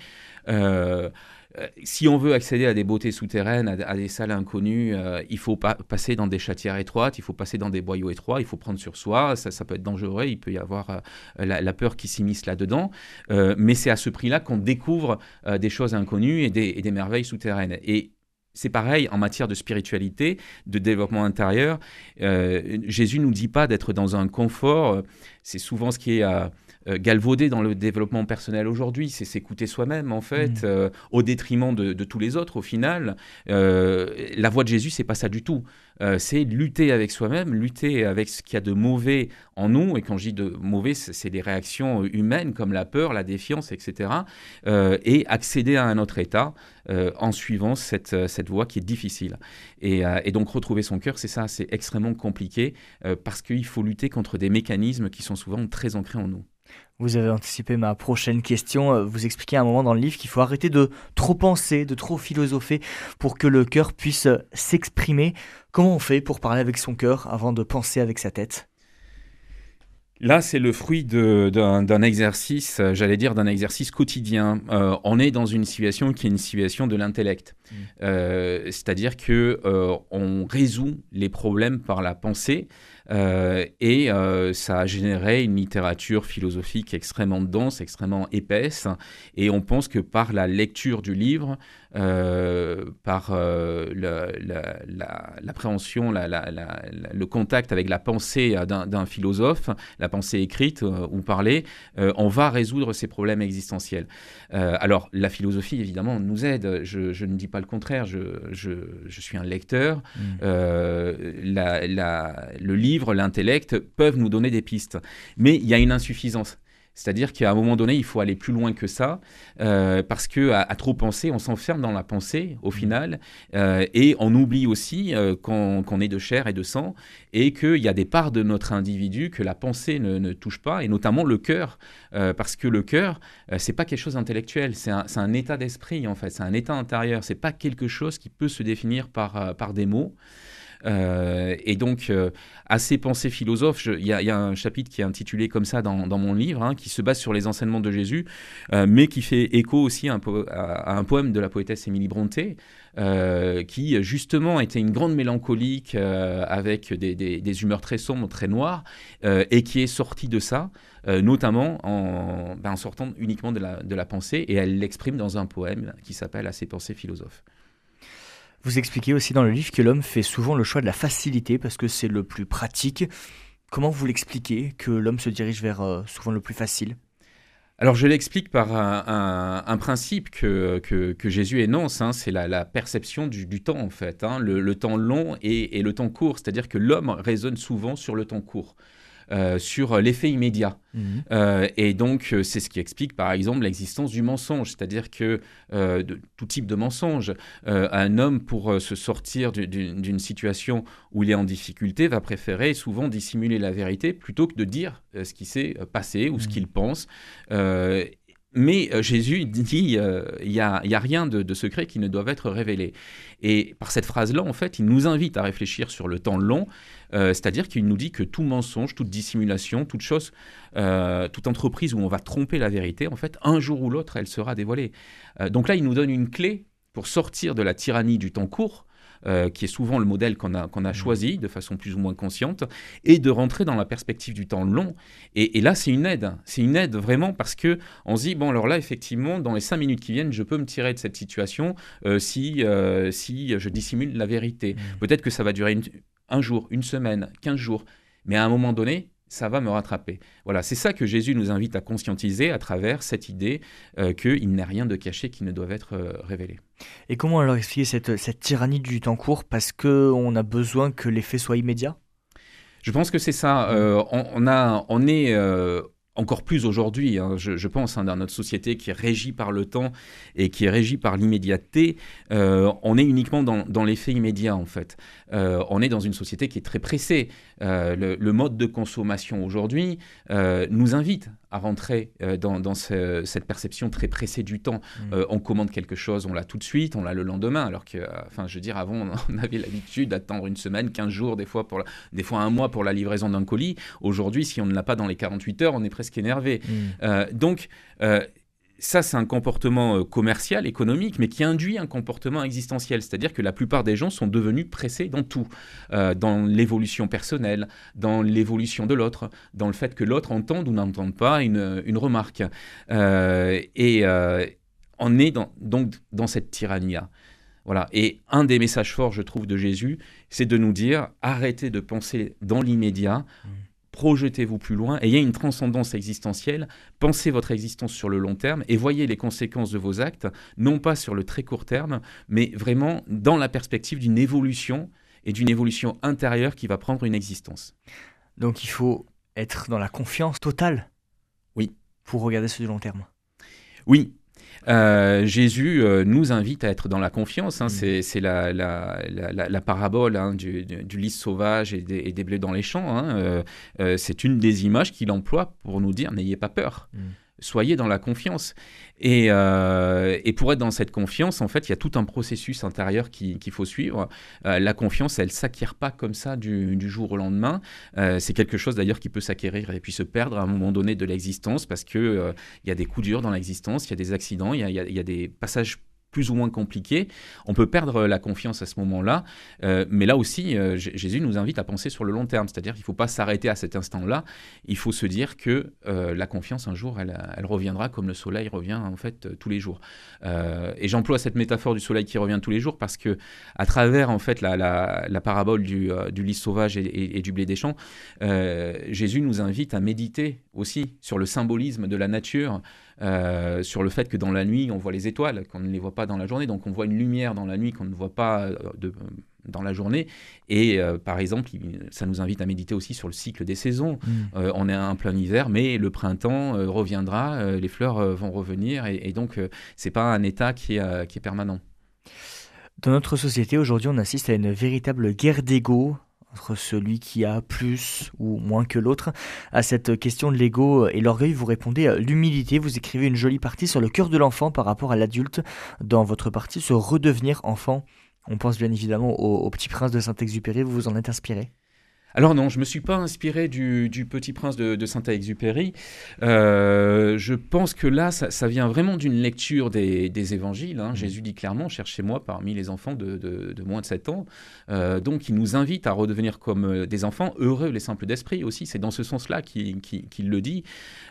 Euh, si on veut accéder à des beautés souterraines, à, des salles inconnues, il faut pas passer dans des chatières étroites, il faut passer dans des boyaux étroits, il faut prendre sur soi, ça, ça peut être dangereux, il peut y avoir la, peur qui s'immisce là-dedans, mais c'est à ce prix-là qu'on découvre des choses inconnues et des, et des merveilles souterraines. Et c'est pareil en matière de spiritualité, de développement intérieur. Euh, Jésus nous dit pas d'être dans un confort. C'est souvent ce qui est euh, euh, galvaudé dans le développement personnel aujourd'hui. C'est s'écouter soi-même, en fait, mmh. au détriment de, tous les autres, au final. la voie de Jésus, c'est pas ça du tout. Euh, c'est lutter avec soi-même, lutter avec ce qu'il y a de mauvais en nous. Et quand je dis de mauvais, c'est des réactions humaines comme la peur, la défiance, etc. Euh, et accéder à un autre état euh, en suivant cette, cette voie qui est difficile. Et, et donc retrouver son cœur, c'est ça, c'est extrêmement compliqué parce qu'il faut lutter contre des mécanismes qui sont souvent très ancrés en nous. Vous avez anticipé ma prochaine question. Euh, vous expliquez à un moment dans le livre qu'il faut arrêter de trop penser, de trop philosopher pour que le cœur puisse euh, s'exprimer. Comment on fait pour parler avec son cœur avant de penser avec sa tête? Là, c'est le fruit d'un exercice, euh, j'allais dire d'un exercice quotidien. on est dans une situation qui est une situation de l'intellect, mmh. c'est-à-dire que on résout les problèmes par la pensée. Euh, et euh, ça a généré une littérature philosophique extrêmement dense, extrêmement épaisse. Et on pense que par la lecture du livre, euh, par l'appréhension, le contact avec la pensée d'un philosophe, la pensée écrite ou parlée, on va résoudre ces problèmes existentiels. alors, la philosophie, évidemment, nous aide. Je, ne dis pas le contraire. Je, je, suis un lecteur. Mmh. le livre l'intellect peuvent nous donner des pistes. Mais il y a une insuffisance. C'est-à-dire qu'à un moment donné, il faut aller plus loin que ça, euh, parce que à, trop penser, on s'enferme dans la pensée au mmh. final, euh, et on oublie aussi euh, qu'on est de chair et de sang, et qu'il y a des parts de notre individu que la pensée ne, touche pas, et notamment le cœur, parce que le cœur, c'est pas quelque chose d'intellectuel, c'est un, un, état d'esprit en fait, c'est un état intérieur, c'est pas quelque chose qui peut se définir par, par des mots. Euh, et donc, euh, à ces pensées philosophes, il y, a un chapitre qui est intitulé comme ça dans, mon livre, hein, qui se base sur les enseignements de Jésus, euh, mais qui fait écho aussi à un, poème de la poétesse Émilie Brontë, qui justement était une grande mélancolique avec des, humeurs très sombres, très noires, et qui est sortie de ça. notamment en, ben, sortant uniquement de la, de la pensée, et elle l'exprime dans un poème qui s'appelle À ses pensées philosophes. Vous expliquez aussi dans le livre que l'homme fait souvent le choix de la facilité parce que c'est le plus pratique. Comment vous l'expliquez que l'homme se dirige vers euh, souvent le plus facile? Alors je l'explique par un, principe que, que, Jésus énonce, hein, c'est la, perception du, temps en fait, hein, le, temps long et, et le temps court, c'est-à-dire que l'homme raisonne souvent sur le temps court. Euh, sur l'effet immédiat. Mhm. Euh, et donc, euh, c'est ce qui explique, par exemple, l'existence du mensonge, c'est-à-dire que de, tout type de mensonge, un homme, pour se sortir d'une situation où il est en difficulté, va préférer souvent dissimuler la vérité plutôt que de dire ce qui s'est passé ou ce mhm. qu'il pense. Mais Jésus dit, il n'y a, rien de, secret qui ne doit être révélé. Et par cette phrase-là, en fait, il nous invite à réfléchir sur le temps long, euh, c'est-à-dire qu'il nous dit que tout mensonge, toute dissimulation, toute chose, euh, toute entreprise où on va tromper la vérité, en fait, un jour ou l'autre, elle sera dévoilée. Euh, donc là, il nous donne une clé pour sortir de la tyrannie du temps court, qui est souvent le modèle qu'on a, qu'on a mmh. choisi de façon plus ou moins consciente, et de rentrer dans la perspective du temps long. Et, là, c'est une aide. C'est une aide vraiment parce que on se dit, bon, alors là, effectivement, dans les cinq minutes qui viennent, je peux me tirer de cette situation si, si je dissimule la vérité. Mmh. Peut-être que ça va durer une, un jour, une semaine, quinze jours. Mais à un moment donné, ça va me rattraper. Voilà, c'est ça que Jésus nous invite à conscientiser à travers cette idée euh, qu'il n'y a rien de caché qui ne doit être euh, révélé. Et comment alors expliquer cette, cette tyrannie du temps court Parce qu'on a besoin que l'effet soit immédiat je pense que c'est ça. Euh, on, a, on est encore plus aujourd'hui, hein, je, pense, hein, dans notre société qui est régie par le temps et qui est régie par l'immédiateté, euh, on est uniquement dans, l'effet immédiat en fait. Euh, on est dans une société qui est très pressée. Euh, le, mode de consommation aujourd'hui nous invite à rentrer dans, cette perception très pressée du temps. Mmh. on commande quelque chose, on l'a tout de suite, on l'a le lendemain, alors que, enfin, je veux dire, avant, on avait l'habitude d'attendre une semaine, 15 jours, des fois, pour des fois un mois pour la livraison d'un colis. Aujourd'hui, si on ne l'a pas dans les 48 heures, on est presque énervé. Mm. Euh, donc, euh, ça, c'est un comportement euh, commercial, économique, mais qui induit un comportement existentiel. C'est-à-dire que la plupart des gens sont devenus pressés dans tout, euh, dans l'évolution personnelle, dans l'évolution de l'autre, dans le fait que l'autre entende ou n'entende pas une, une remarque. Euh, et on est donc dans cette tyrannie-là. Voilà. Et un des messages forts, je trouve, de Jésus, c'est de nous dire arrêtez de penser dans l'immédiat. Mmh projetez-vous plus loin, ayez une transcendance existentielle, pensez votre existence sur le long terme et voyez les conséquences de vos actes, non pas sur le très court terme, mais vraiment dans la perspective d'une évolution et d'une évolution intérieure qui va prendre une existence. Donc il faut être dans la confiance totale. Oui. Pour regarder ce du long terme. Oui, euh, Jésus euh, nous invite à être dans la confiance. Hein. Mm. C'est la, la, parabole hein, du, lys sauvage et des, blés dans les champs. Hein. Euh, c'est une des images qu'il emploie pour nous dire n'ayez pas peur. Mm soyez dans la confiance. Euh, et, pour être dans cette confiance, en fait, il y a tout un processus intérieur qu'il faut suivre. Euh, la confiance, elle s'acquiert pas comme ça du, jour au lendemain. Euh, c'est quelque chose d'ailleurs qui peut s'acquérir et puis se perdre à un moment donné de l'existence parce que il y a des coups durs dans l'existence, il y a des accidents, il y y a des passages plus ou moins compliqué. On peut perdre la confiance à ce moment-là, euh, mais là aussi, euh, Jésus nous invite à penser sur le long terme, c'est-à-dire qu'il ne faut pas s'arrêter à cet instant-là, il faut se dire que euh, la confiance, un jour, elle, reviendra comme le soleil revient en fait tous les jours. et j'emploie cette métaphore du soleil qui revient tous les jours parce que à travers en fait la, parabole du, du, lys sauvage et, et du blé des champs, Jésus nous invite à méditer aussi sur le symbolisme de la nature, euh, sur le fait que dans la nuit, on voit les étoiles, qu'on ne les voit pas dans la journée. Donc on voit une lumière dans la nuit qu'on ne voit pas euh, de, dans la journée. Et euh, par exemple, ça nous invite à méditer aussi sur le cycle des saisons. Mm. on est en plein hiver, mais le printemps reviendra, les fleurs vont revenir. Et, et donc, c'est pas un état qui est, qui est permanent. Dans notre société, aujourd'hui, on assiste à une véritable guerre d'ego entre celui qui a plus ou moins que l'autre. À cette question de l'ego et l'orgueil, vous répondez euh, l'humilité. Vous écrivez une jolie partie sur le cœur de l'enfant par rapport à l'adulte dans votre partie se redevenir enfant. On pense bien évidemment au, au Petit Prince de Saint-Exupéry. Vous vous en êtes inspiré? Alors non, je me suis pas inspiré du, Petit Prince de, Saint-Exupéry. Euh, je pense que là, ça, vient vraiment d'une lecture des, évangiles. Hein. Mmh. Jésus dit clairement, cherchez-moi parmi les enfants de, moins de 7 ans. Euh, donc il nous invite à redevenir comme euh, des enfants, heureux les simples d'esprit aussi. C'est dans ce sens-là qu'il le dit.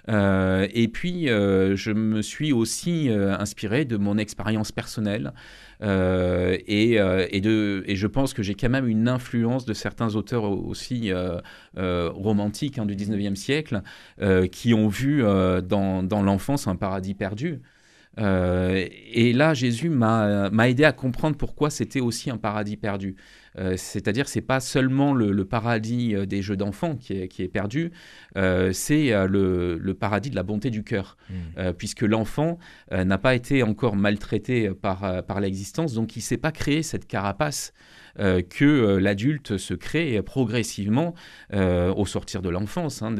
Et puis, je me suis aussi inspiré de mon expérience personnelle. et, de, et je pense que j'ai quand même une influence de certains auteurs aussi euh, euh, romantiques hein, du 19e siècle euh, qui ont vu dans, dans l'enfance un paradis perdu. et là, Jésus m'a aidé à comprendre pourquoi c'était aussi un paradis perdu. C'est-à-dire, c'est pas seulement le, paradis des jeux d'enfants qui est, qui est, perdu, c'est le, le, paradis de la bonté du cœur, mmh. puisque l'enfant n'a pas été encore maltraité par, par l'existence, donc il ne s'est pas créé cette carapace euh, que euh, l'adulte se crée progressivement euh, au sortir de l'enfance, hein,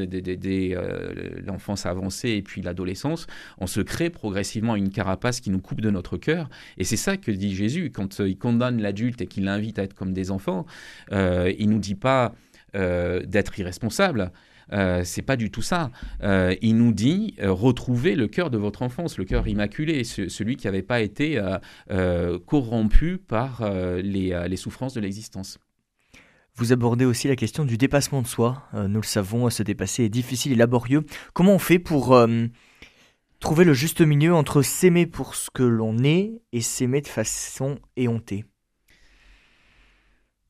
l'enfance avancée et puis l'adolescence, on se crée progressivement une carapace qui nous coupe de notre cœur. Et c'est ça que dit Jésus quand il condamne l'adulte et qu'il l'invite à être comme des enfants. il nous dit pas d'être irresponsable. Euh, c'est pas du tout ça. Euh, il nous dit euh, retrouvez le cœur de votre enfance, le cœur immaculé, celui qui n'avait pas été corrompu par les, souffrances de l'existence. Vous abordez aussi la question du dépassement de soi. nous le savons, se dépasser est difficile et laborieux. Comment on fait pour trouver le juste milieu entre s'aimer pour ce que l'on est et s'aimer de façon éhontée?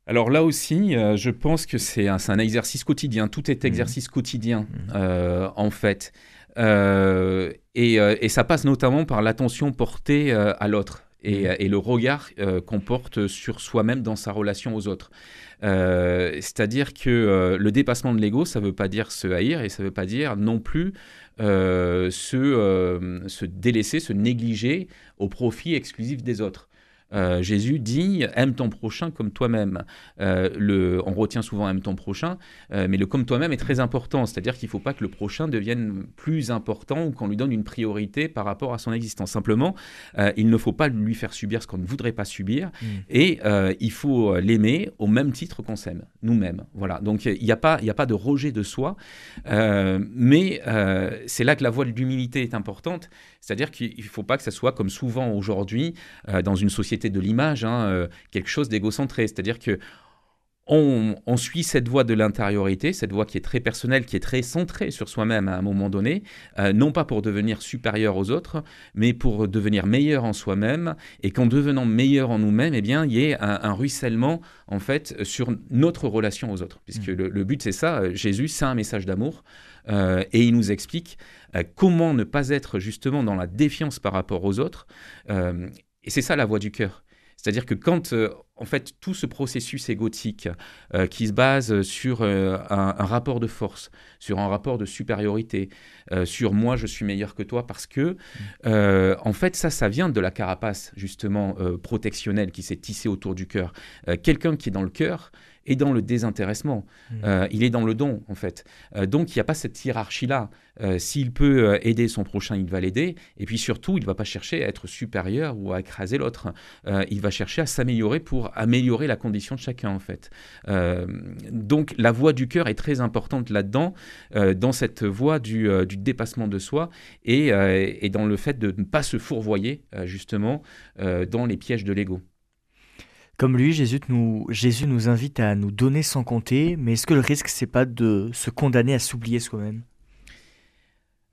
Alors là aussi, euh, je pense que c'est un, exercice quotidien. Tout est mmh. exercice quotidien, mmh. euh, en fait. Euh, et, ça passe notamment par l'attention portée à l'autre et, mmh. le regard qu'on porte sur soi-même dans sa relation aux autres. C'est-à-dire que le dépassement de l'ego, ça ne veut pas dire se haïr et ça ne veut pas dire non plus se, se délaisser, se négliger au profit exclusif des autres. Euh, Jésus dit aime ton prochain comme toi-même. Euh, on retient souvent aime ton prochain, euh, mais le comme toi-même est très important. C'est-à-dire qu'il ne faut pas que le prochain devienne plus important ou qu'on lui donne une priorité par rapport à son existence. Simplement, il ne faut pas lui faire subir ce qu'on ne voudrait pas subir mm. et il faut l'aimer au même titre qu'on s'aime, nous-mêmes. Voilà. Donc il n'y a, pas, a pas de rejet de soi, mais c'est là que la voie de l'humilité est importante. C'est-à-dire qu'il ne faut pas que ça soit comme souvent aujourd'hui dans une société de l'image, hein, euh, quelque chose d'égocentré. C'est-à-dire que on, suit cette voie de l'intériorité, cette voie qui est très personnelle, qui est très centrée sur soi-même à un moment donné, euh, non pas pour devenir supérieur aux autres, mais pour devenir meilleur en soi-même, et qu'en devenant meilleur en nous-mêmes, eh bien, il y ait un, ruissellement en fait sur notre relation aux autres, puisque mmh. le, but c'est ça. Jésus, c'est un message d'amour, euh, et il nous explique comment ne pas être justement dans la défiance par rapport aux autres et c'est ça la voix du cœur. C'est-à-dire que quand, euh, en fait, tout ce processus égotique euh, qui se base sur euh, un, rapport de force, sur un rapport de supériorité, sur moi je suis meilleur que toi parce que, en fait, ça, ça vient de la carapace, justement, protectionnelle qui s'est tissée autour du cœur. Quelqu'un qui est dans le cœur, est dans le désintéressement. Mmh. Euh, il est dans le don, en fait. Euh, donc, il n'y a pas cette hiérarchie-là. Euh, s'il peut aider son prochain, il va l'aider. Et puis surtout, il ne va pas chercher à être supérieur ou à écraser l'autre. il va chercher à s'améliorer pour améliorer la condition de chacun, en fait. donc, la voix du cœur est très importante là-dedans, dans cette voie du, dépassement de soi et, et, dans le fait de ne pas se fourvoyer, justement, dans les pièges de l'ego. Comme lui, Jésus nous, invite à nous donner sans compter, mais est-ce que le risque, c'est pas de se condamner à s'oublier soi-même?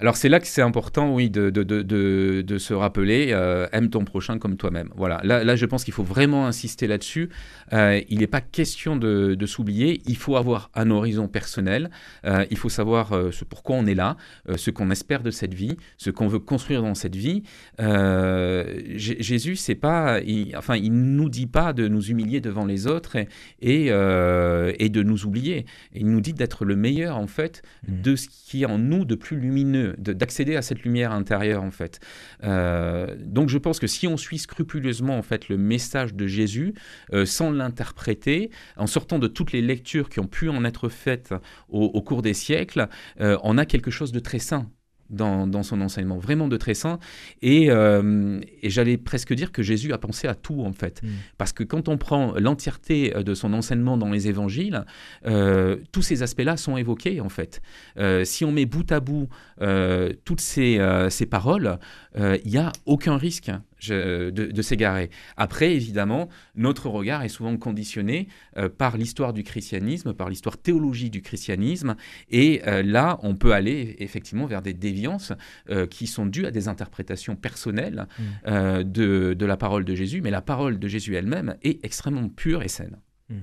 Alors c'est là que c'est important, oui, de, de, de, de se rappeler, euh, aime ton prochain comme toi-même. Voilà, là, là je pense qu'il faut vraiment insister là-dessus. Euh, il n'est pas question de, s'oublier, il faut avoir un horizon personnel, euh, il faut savoir ce pourquoi on est là, ce qu'on espère de cette vie, ce qu'on veut construire dans cette vie. Jésus, c'est pas, il, enfin, il nous dit pas de nous humilier devant les autres et, et, et de nous oublier. Il nous dit d'être le meilleur, en fait, mmh. de ce qui est en nous de plus lumineux d'accéder à cette lumière intérieure en fait. Euh, donc je pense que si on suit scrupuleusement en fait le message de Jésus euh, sans l'interpréter, en sortant de toutes les lectures qui ont pu en être faites au, cours des siècles, euh, on a quelque chose de très sain dans, son enseignement, vraiment de très saint. Euh, et, j'allais presque dire que Jésus a pensé à tout, en fait. Mm. Parce que quand on prend l'entièreté euh, de son enseignement dans les évangiles, euh, tous ces aspects-là sont évoqués, en fait. si on met bout à bout toutes ces, ces paroles, il n'y a aucun risque de, s'égarer. Après, évidemment, notre regard est souvent conditionné euh, par l'histoire du christianisme, par l'histoire théologique du christianisme, et euh, là, on peut aller effectivement vers des déviances euh, qui sont dues à des interprétations personnelles mm. de, de, la parole de Jésus, mais la parole de Jésus elle-même est extrêmement pure et saine. Mm.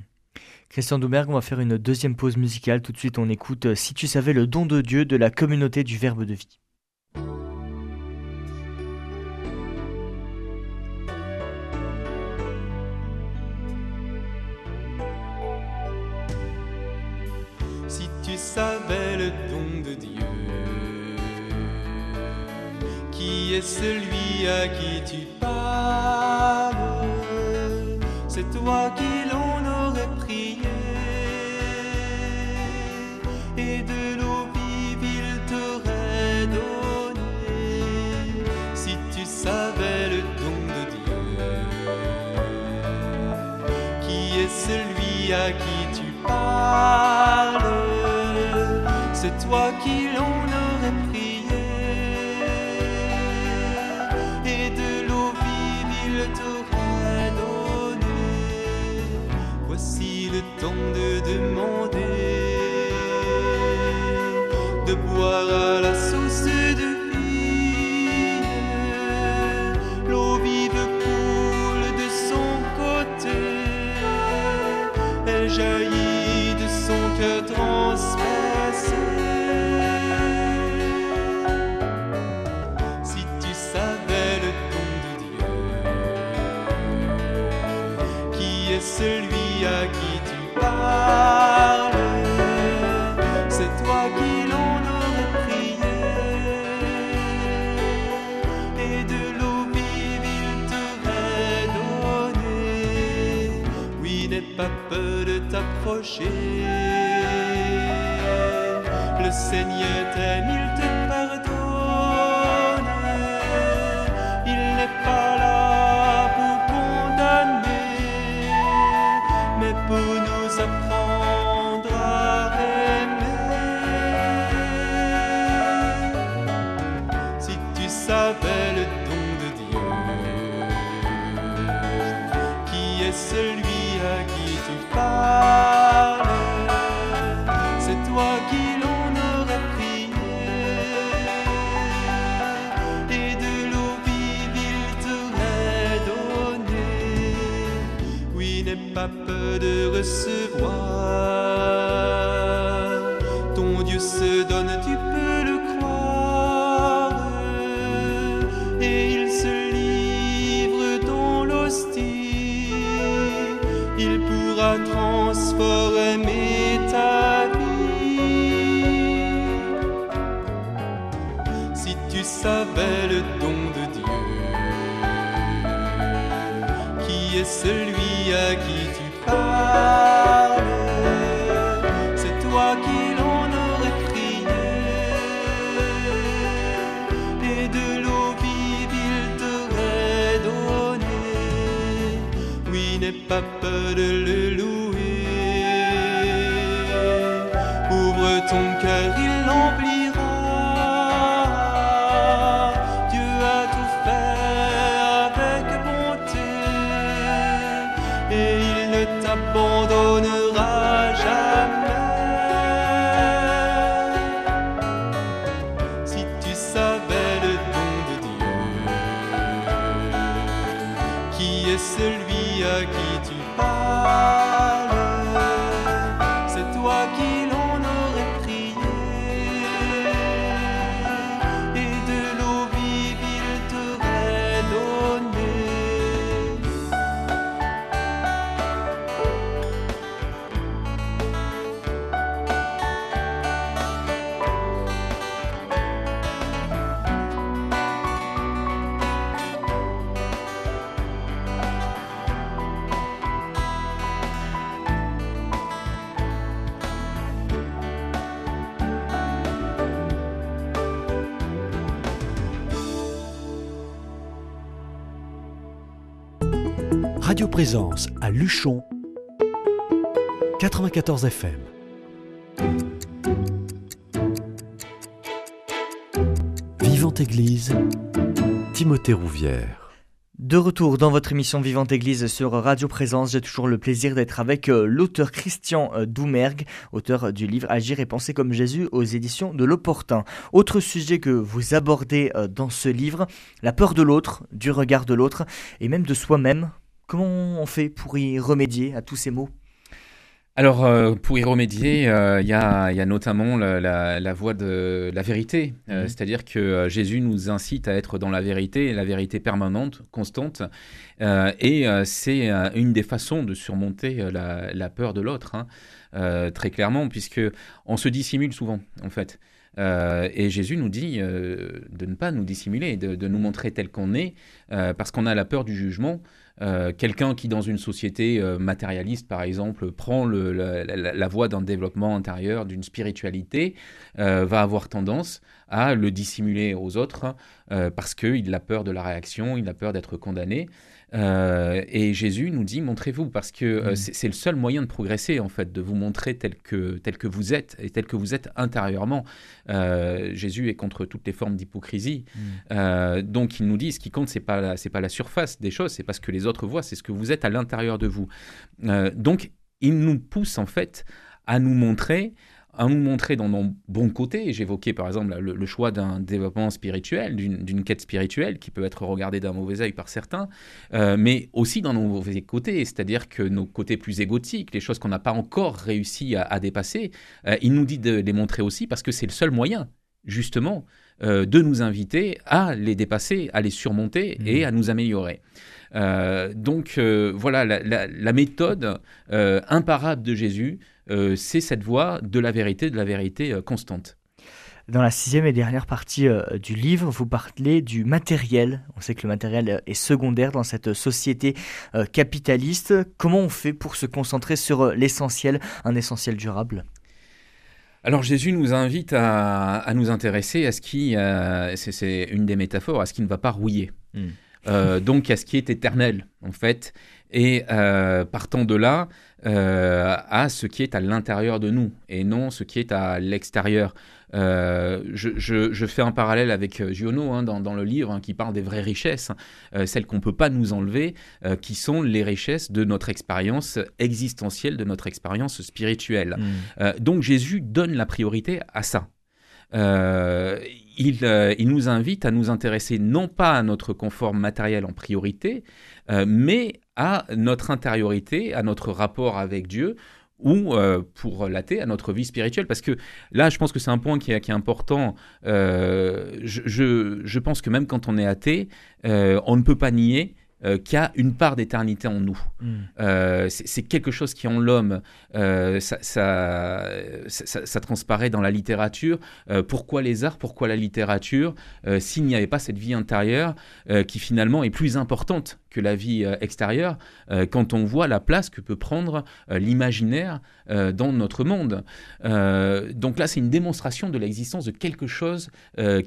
Christian Doumergue, on va faire une deuxième pause musicale. Tout de suite, on écoute Si tu savais le don de Dieu de la communauté du Verbe de vie. Savais le don de Dieu, qui est celui à qui tu parles, c'est toi qui est celui à qui tu parles, Présence à Luchon 94 FM. Vivante Église, Timothée Rouvière. De retour dans votre émission Vivante Église sur Radio Présence, j'ai toujours le plaisir d'être avec euh, l'auteur Christian euh, Doumergue, auteur du livre Agir et penser comme Jésus aux éditions de l'Opportun. Autre sujet que vous abordez euh, dans ce livre, la peur de l'autre, du regard de l'autre et même de soi-même. Comment on fait pour y remédier à tous ces mots Alors, euh, pour y remédier, euh, il y, a, il y a notamment la, la- la voie de la vérité. Euh, Mhm. C'est-à-dire que Jésus nous incite à être dans la vérité, la vérité permanente, constante. Et c'est une des façons de surmonter la, la peur de l'autre, hein, euh, très clairement, puisque on se dissimule souvent, en fait. Euh, et Jésus nous dit euh, de ne pas nous dissimuler, de, nous montrer tel qu'on est, parce qu'on a la peur du jugement. Quelqu'un qui, dans une société matérialiste, par exemple, prend la, voie d'un développement intérieur, d'une spiritualité, va avoir tendance à le dissimuler aux autres parce qu'il a peur de la réaction, il a peur d'être condamné. Euh, et Jésus nous dit montrez-vous parce que euh, Mhm. c'est le seul moyen de progresser en fait, de vous montrer tel que tel que vous êtes et tel que vous êtes intérieurement. Euh, Jésus est contre toutes les formes d'hypocrisie. Euh, donc il nous dit ce qui compte c'est pas c'est pas la surface des choses, c'est pas ce que les autres voient, c'est ce que vous êtes à l'intérieur de vous. Donc il nous pousse en fait à nous montrer à nous montrer dans nos bons côtés. J'évoquais par exemple le, le choix d'un développement spirituel, d'une quête spirituelle qui peut être regardée d'un mauvais œil par certains, euh, mais aussi dans nos mauvais côtés, c'est-à-dire que nos côtés plus égotiques, les choses qu'on n'a pas encore réussi à, à dépasser, euh, il nous dit de les montrer aussi parce que c'est le seul moyen, justement, euh, de nous inviter à les dépasser, à les surmonter Mhm. et à nous améliorer. Donc voilà, la, la- la méthode imparable de Jésus, c'est cette voie de la vérité, de la vérité euh, constante. Dans la sixième et dernière partie euh, du livre, vous parlez du matériel. On sait que le matériel euh, est secondaire dans cette société euh, capitaliste. Comment on fait pour se concentrer sur l'essentiel, un essentiel durable? Alors Jésus nous invite à, nous intéresser à ce qui, c'est une des métaphores, à ce qui ne va pas rouiller. Hmm. donc à ce qui est éternel en fait. Et partant de là, euh, à ce qui est à l'intérieur de nous et non ce qui est à l'extérieur. Euh, je, fais un parallèle avec euh, Giono hein, dans, le livre hein, qui parle des vraies richesses, celles qu'on ne peut pas nous enlever, qui sont les richesses de notre expérience existentielle, de notre expérience spirituelle. Mm. donc Jésus donne la priorité à ça. Il, il, nous invite à nous intéresser non pas à notre confort matériel en priorité, mais à notre intériorité, à notre rapport avec Dieu, ou euh, pour l'athée, à notre vie spirituelle. Parce que là, je pense que c'est un point qui est, important. Euh, je, pense que même quand on est athée, euh, on ne peut pas nier euh, qui a une part d'éternité en nous. Hmm. Euh, c'est quelque chose qui en l'homme, euh, ça, ça, transparaît dans la littérature. pourquoi les arts, pourquoi la littérature, s'il n'y avait pas cette vie intérieure qui finalement est plus importante que la vie extérieure, quand on voit la place que peut prendre l'imaginaire dans notre monde. donc là, c'est une démonstration de l'existence de quelque chose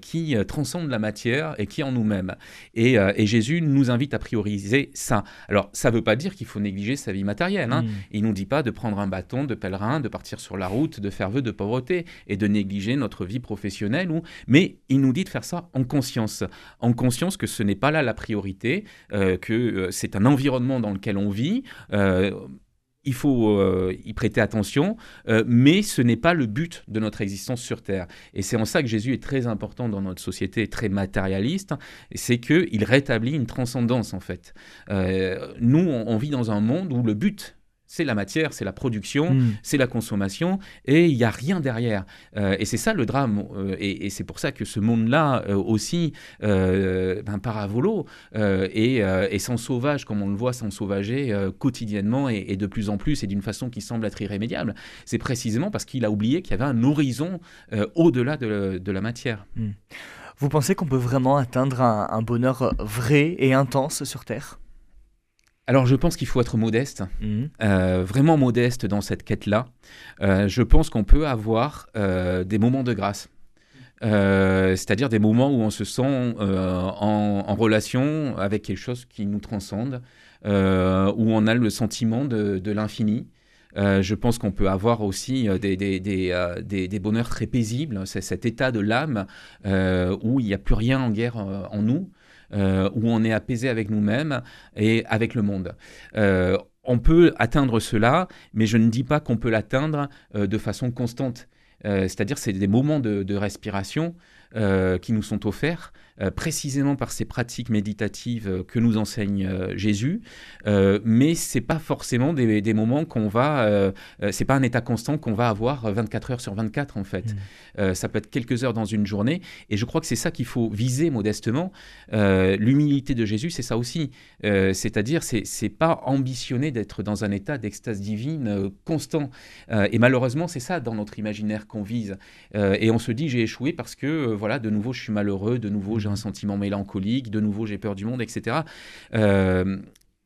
qui transcende la matière et qui est en nous-mêmes. Et, et Jésus nous invite à priori ça. Alors, ça ne veut pas dire qu'il faut négliger sa vie matérielle. Hein. Mm. Il ne nous dit pas de prendre un bâton de pèlerin, de partir sur la route, de faire vœu de pauvreté et de négliger notre vie professionnelle. Ou... Mais il nous dit de faire ça en conscience. En conscience que ce n'est pas là la priorité, euh, que euh, c'est un environnement dans lequel on vit. Euh, il faut euh, y prêter attention, euh, mais ce n'est pas le but de notre existence sur Terre. Et c'est en ça que Jésus est très important dans notre société, très matérialiste, c'est qu'il rétablit une transcendance en fait. Euh, nous, on, vit dans un monde où le but c'est la matière, c'est la production, hmm. c'est la consommation, et il n'y a rien derrière. Euh, et c'est ça le drame, euh, et, c'est pour ça que ce monde-là euh, aussi ben, part à volo et, sans sauvage, comme on le voit s'ensauvager quotidiennement et, de plus en plus, et d'une façon qui semble être irrémédiable. C'est précisément parce qu'il a oublié qu'il y avait un horizon au-delà de, la matière. Hmm. Vous pensez qu'on peut vraiment atteindre un bonheur vrai et intense sur Terre? Alors je pense qu'il faut être modeste, mhm. euh, vraiment modeste dans cette quête-là. Euh, je pense qu'on peut avoir euh, des moments de grâce. c'est-à-dire des moments où on se sent en, relation avec quelque chose qui nous transcende, où on a le sentiment de, l'infini. je pense qu'on peut avoir aussi des, des, bonheurs très paisibles, c'est cet état de l'âme où il n'y a plus rien en guerre en nous. Euh, où on est apaisé avec nous-mêmes et avec le monde. Euh, on peut atteindre cela, mais je ne dis pas qu'on peut l'atteindre euh, de façon constante. C'est-à-dire, c'est des moments de respiration qui nous sont offerts euh, précisément par ces pratiques méditatives euh, que nous enseigne euh, Jésus, mais c'est pas forcément des, moments qu'on va, c'est pas un état constant qu'on va avoir 24 heures sur 24 en fait. Mm. ça peut être quelques heures dans une journée, et je crois que c'est ça qu'il faut viser modestement. L'humilité de Jésus, c'est ça aussi, c'est-à-dire c'est pas ambitionner d'être dans un état d'extase divine constant. et malheureusement, c'est ça dans notre imaginaire qu'on vise. et on se dit j'ai échoué parce que voilà, de nouveau je suis malheureux, de nouveau j'ai un sentiment mélancolique, de nouveau j'ai peur du monde, etc. Euh,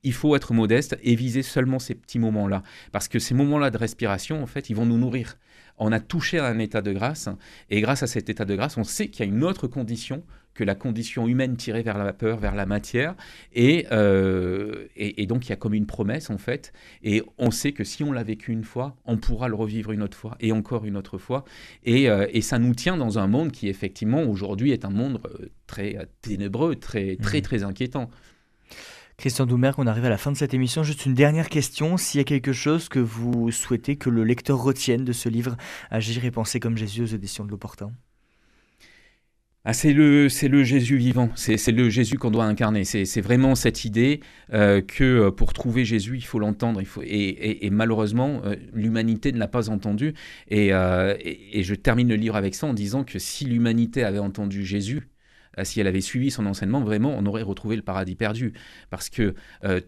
il faut être modeste et viser seulement ces petits moments-là. Parce que ces moments-là de respiration, en fait, ils vont nous nourrir. On a touché à un état de grâce, et grâce à cet état de grâce, on sait qu'il y a une autre condition que la condition humaine tirée vers la vapeur, vers la matière. Euh, et, et, donc, il y a comme une promesse, en fait. Et on sait que si on l'a vécu une fois, on pourra le revivre une autre fois et encore une autre fois. Et, euh, et ça nous tient dans un monde qui, effectivement, aujourd'hui, est un monde euh, très ténébreux, très, très, mmh. très inquiétant. Christian Doumer, on arrive à la fin de cette émission. Juste une dernière question. S'il y a quelque chose que vous souhaitez que le lecteur retienne de ce livre, Agir et penser comme Jésus aux éditions de l'Opportun ah, c'est le, c'est le Jésus vivant, c'est, le Jésus qu'on doit incarner. C'est, vraiment cette idée euh, que euh, pour trouver Jésus, il faut l'entendre. Il faut, et, malheureusement, euh, l'humanité ne l'a pas entendu. Et, et, je termine le livre avec ça en disant que si l'humanité avait entendu Jésus, si elle avait suivi son enseignement, vraiment, on aurait retrouvé le paradis perdu. Parce que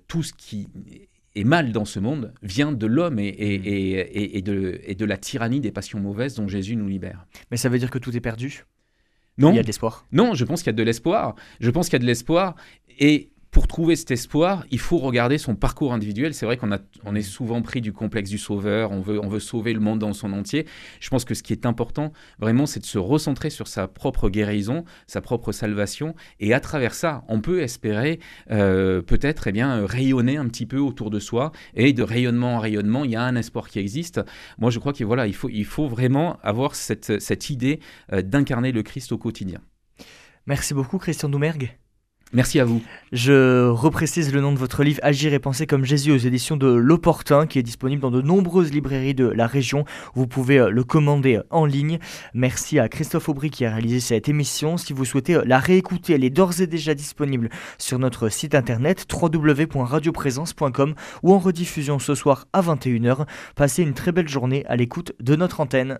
tout ce qui et mal dans ce monde vient de l'homme et, et, et, de, et de la tyrannie des passions mauvaises dont Jésus nous libère. Mais ça veut dire que tout est perdu? Non. Il y a de l'espoir. Non, je pense qu'il y a de l'espoir. Je pense qu'il y a de l'espoir. Et pour trouver cet espoir, il faut regarder son parcours individuel. C'est vrai qu'on a, on est souvent pris du complexe du sauveur, on veut, on veut sauver le monde dans son entier. Je pense que ce qui est important, vraiment, c'est de se recentrer sur sa propre guérison, sa propre salvation. Et à travers ça, on peut espérer euh, peut-être eh bien, rayonner un petit peu autour de soi. Et de rayonnement en rayonnement, il y a un espoir qui existe. Moi, je crois qu'il voilà, il faut, il faut vraiment avoir cette, cette idée euh, d'incarner le Christ au quotidien. Merci beaucoup, Christian Doumergue. Merci à vous. Je reprécise le nom de votre livre Agir et penser comme Jésus aux éditions de L'Opportun qui est disponible dans de nombreuses librairies de la région. Vous pouvez euh, le commander en ligne. Merci à Christophe Aubry qui a réalisé cette émission. Si vous souhaitez la réécouter, elle est d'ores et déjà disponible sur notre site internet www.radioprésence.com ou en rediffusion ce soir à 21h. Passez une très belle journée à l'écoute de notre antenne.